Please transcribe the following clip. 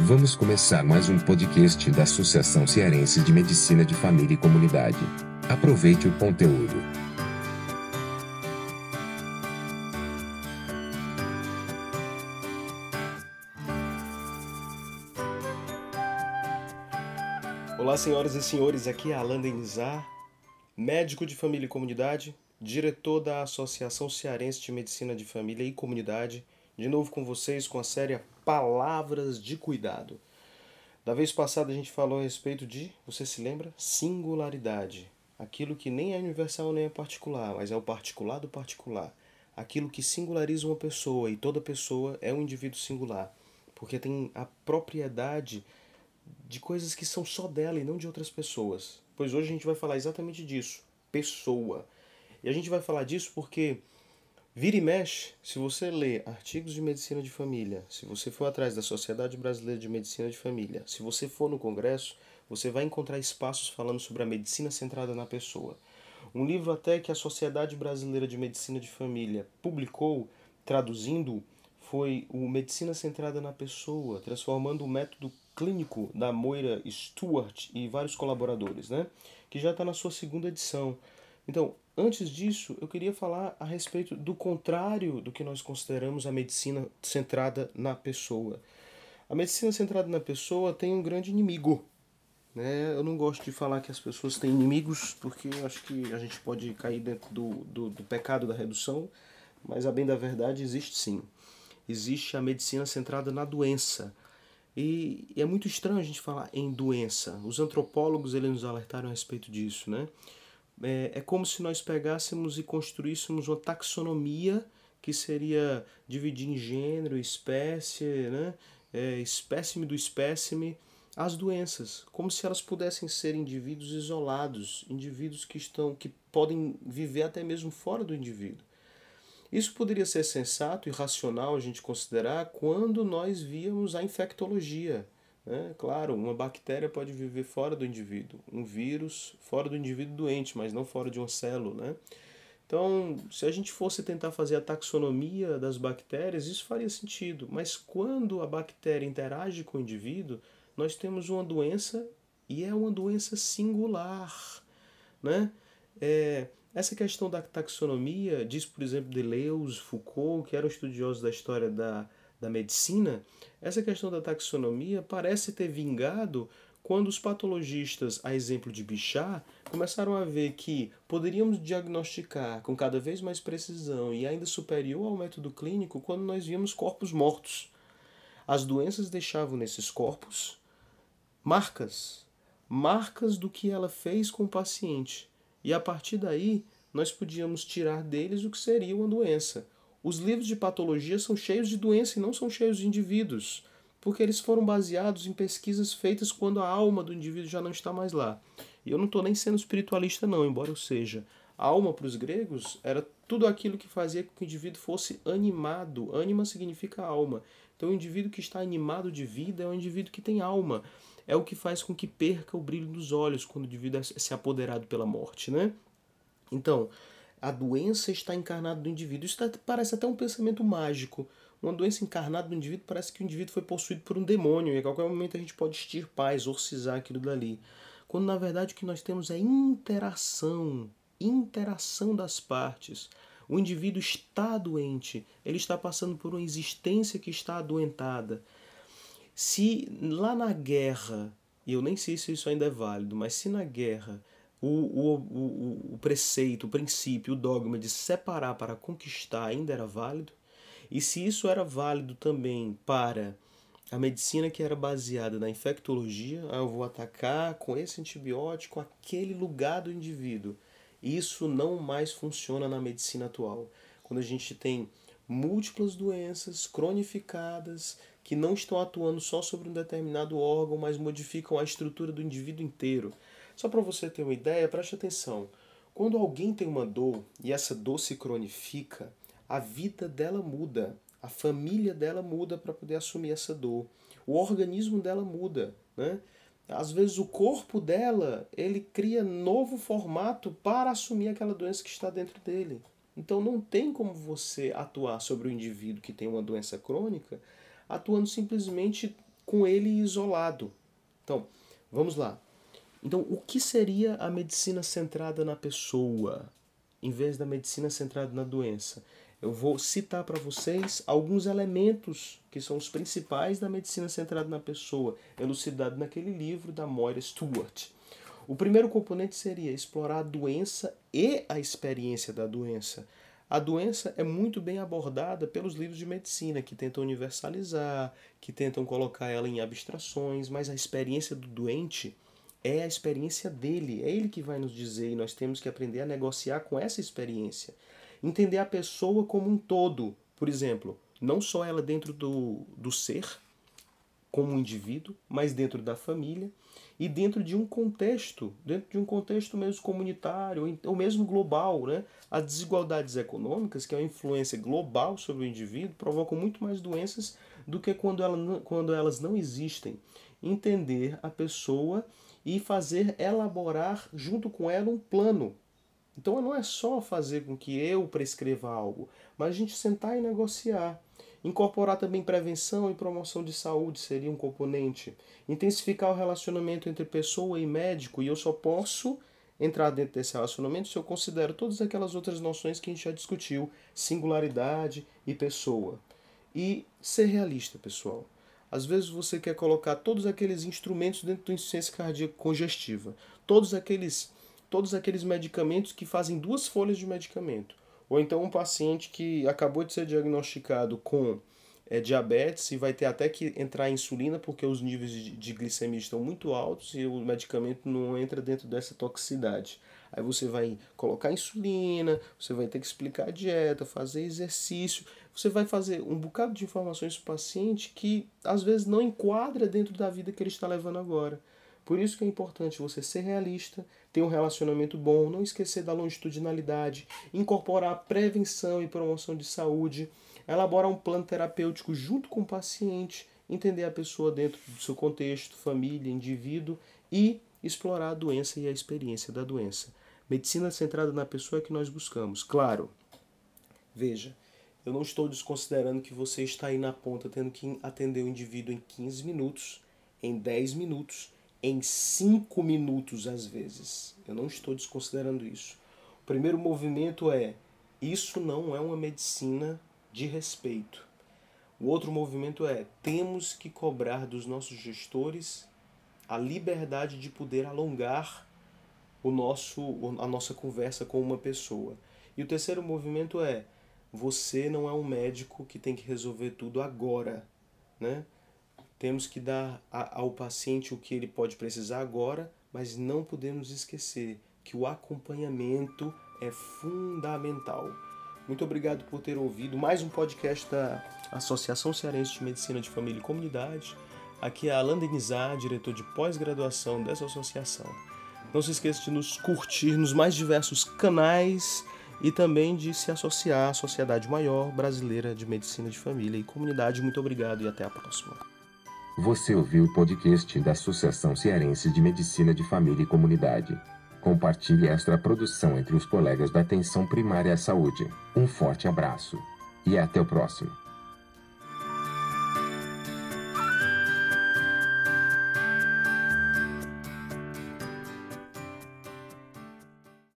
Vamos começar mais um podcast da Associação Cearense de Medicina de Família e Comunidade. Aproveite o conteúdo. Olá, senhoras e senhores, aqui é Alan Denizar, médico de família e comunidade, diretor da Associação Cearense de Medicina de Família e Comunidade, de novo com vocês com a série Palavras de Cuidado. Da vez passada a gente falou a respeito de, você se lembra? Singularidade. Aquilo que nem é universal nem é particular, mas é o particular do particular. Aquilo que singulariza uma pessoa e toda pessoa é um indivíduo singular, porque tem a propriedade de coisas que são só dela e não de outras pessoas. Pois hoje a gente vai falar exatamente disso, pessoa. E a gente vai falar disso porque Vira e mexe, se você ler artigos de medicina de família, se você for atrás da Sociedade Brasileira de Medicina de Família, se você for no congresso, você vai encontrar espaços falando sobre a medicina centrada na pessoa. Um livro até que a Sociedade Brasileira de Medicina de Família publicou, traduzindo, foi o Medicina Centrada na Pessoa, transformando o método clínico da Moira Stewart e vários colaboradores, né? que já está na sua segunda edição. Então, Antes disso, eu queria falar a respeito do contrário do que nós consideramos a medicina centrada na pessoa. A medicina centrada na pessoa tem um grande inimigo. Né? Eu não gosto de falar que as pessoas têm inimigos, porque acho que a gente pode cair dentro do, do, do pecado da redução, mas a bem da verdade existe sim. Existe a medicina centrada na doença. E, e é muito estranho a gente falar em doença. Os antropólogos eles nos alertaram a respeito disso, né? É, é como se nós pegássemos e construíssemos uma taxonomia que seria dividir em gênero, espécie, né? É, espécime do espécime, as doenças, como se elas pudessem ser indivíduos isolados, indivíduos que estão que podem viver até mesmo fora do indivíduo. Isso poderia ser sensato e racional a gente considerar quando nós víamos a infectologia, né? Claro, uma bactéria pode viver fora do indivíduo, um vírus fora do indivíduo doente, mas não fora de uma célula. Né? Então, se a gente fosse tentar fazer a taxonomia das bactérias, isso faria sentido. Mas quando a bactéria interage com o indivíduo, nós temos uma doença e é uma doença singular. Né? É, essa questão da taxonomia, diz por exemplo Deleuze, Foucault, que eram estudiosos da história da, da medicina, essa questão da taxonomia parece ter vingado quando os patologistas, a exemplo de Bichat, começaram a ver que poderíamos diagnosticar com cada vez mais precisão e ainda superior ao método clínico quando nós víamos corpos mortos. As doenças deixavam nesses corpos marcas, marcas do que ela fez com o paciente. E a partir daí, nós podíamos tirar deles o que seria uma doença. Os livros de patologia são cheios de doença e não são cheios de indivíduos, porque eles foram baseados em pesquisas feitas quando a alma do indivíduo já não está mais lá. E eu não estou nem sendo espiritualista, não, embora eu seja. A alma para os gregos era tudo aquilo que fazia com que o indivíduo fosse animado. Anima significa alma. Então, o indivíduo que está animado de vida é um indivíduo que tem alma. É o que faz com que perca o brilho dos olhos quando o indivíduo é se apoderado pela morte, né? Então, a doença está encarnada no indivíduo. Isso tá, parece até um pensamento mágico. Uma doença encarnada no indivíduo parece que o indivíduo foi possuído por um demônio e a qualquer momento a gente pode extirpar, exorcizar aquilo dali. Quando na verdade o que nós temos é interação, interação das partes. O indivíduo está doente, ele está passando por uma existência que está adoentada. Se lá na guerra, e eu nem sei se isso ainda é válido, mas se na guerra o, o, o, o preceito, o princípio, o dogma de separar para conquistar ainda era válido, e se isso era válido também para a medicina que era baseada na infectologia, ah, eu vou atacar com esse antibiótico aquele lugar do indivíduo. Isso não mais funciona na medicina atual. Quando a gente tem múltiplas doenças cronificadas que não estão atuando só sobre um determinado órgão, mas modificam a estrutura do indivíduo inteiro. Só para você ter uma ideia, preste atenção. Quando alguém tem uma dor e essa dor se cronifica, a vida dela muda, a família dela muda para poder assumir essa dor, o organismo dela muda, né? Às vezes o corpo dela, ele cria novo formato para assumir aquela doença que está dentro dele. Então não tem como você atuar sobre o indivíduo que tem uma doença crônica atuando simplesmente com ele isolado. Então, vamos lá. Então, o que seria a medicina centrada na pessoa, em vez da medicina centrada na doença? Eu vou citar para vocês alguns elementos que são os principais da medicina centrada na pessoa, elucidado naquele livro da Moira Stewart. O primeiro componente seria explorar a doença e a experiência da doença. A doença é muito bem abordada pelos livros de medicina, que tentam universalizar, que tentam colocar ela em abstrações, mas a experiência do doente é a experiência dele, é ele que vai nos dizer e nós temos que aprender a negociar com essa experiência. Entender a pessoa como um todo, por exemplo, não só ela dentro do, do ser, como um indivíduo, mas dentro da família e dentro de um contexto, dentro de um contexto mesmo comunitário ou mesmo global, né? As desigualdades econômicas, que é uma influência global sobre o indivíduo, provocam muito mais doenças do que quando, ela, quando elas não existem. Entender a pessoa e fazer elaborar junto com ela um plano. Então não é só fazer com que eu prescreva algo, mas a gente sentar e negociar. Incorporar também prevenção e promoção de saúde seria um componente. Intensificar o relacionamento entre pessoa e médico, e eu só posso entrar dentro desse relacionamento se eu considero todas aquelas outras noções que a gente já discutiu, singularidade e pessoa. E ser realista, pessoal. Às vezes você quer colocar todos aqueles instrumentos dentro do insuficiência cardíaca congestiva, todos aqueles, todos aqueles medicamentos que fazem duas folhas de medicamento. Ou então um paciente que acabou de ser diagnosticado com é, diabetes e vai ter até que entrar insulina porque os níveis de, de glicemia estão muito altos e o medicamento não entra dentro dessa toxicidade. Aí você vai colocar insulina, você vai ter que explicar a dieta, fazer exercício, você vai fazer um bocado de informações para o paciente que às vezes não enquadra dentro da vida que ele está levando agora. Por isso que é importante você ser realista, ter um relacionamento bom, não esquecer da longitudinalidade, incorporar prevenção e promoção de saúde, elaborar um plano terapêutico junto com o paciente, entender a pessoa dentro do seu contexto, família, indivíduo e explorar a doença e a experiência da doença. Medicina centrada na pessoa é que nós buscamos. Claro, veja, eu não estou desconsiderando que você está aí na ponta tendo que atender o indivíduo em 15 minutos, em 10 minutos, em 5 minutos às vezes. Eu não estou desconsiderando isso. O primeiro movimento é: isso não é uma medicina de respeito. O outro movimento é: temos que cobrar dos nossos gestores a liberdade de poder alongar o nosso, a nossa conversa com uma pessoa. E o terceiro movimento é: você não é um médico que tem que resolver tudo agora, né? Temos que dar ao paciente o que ele pode precisar agora, mas não podemos esquecer que o acompanhamento é fundamental. Muito obrigado por ter ouvido mais um podcast da Associação Cearense de Medicina de Família e Comunidade. Aqui é Alan Denizar, diretor de pós-graduação dessa associação. Não se esqueça de nos curtir nos mais diversos canais e também de se associar à Sociedade Maior Brasileira de Medicina de Família e Comunidade. Muito obrigado e até a próxima. Você ouviu o podcast da Associação Cearense de Medicina de Família e Comunidade. Compartilhe esta produção entre os colegas da Atenção Primária à Saúde. Um forte abraço e até o próximo.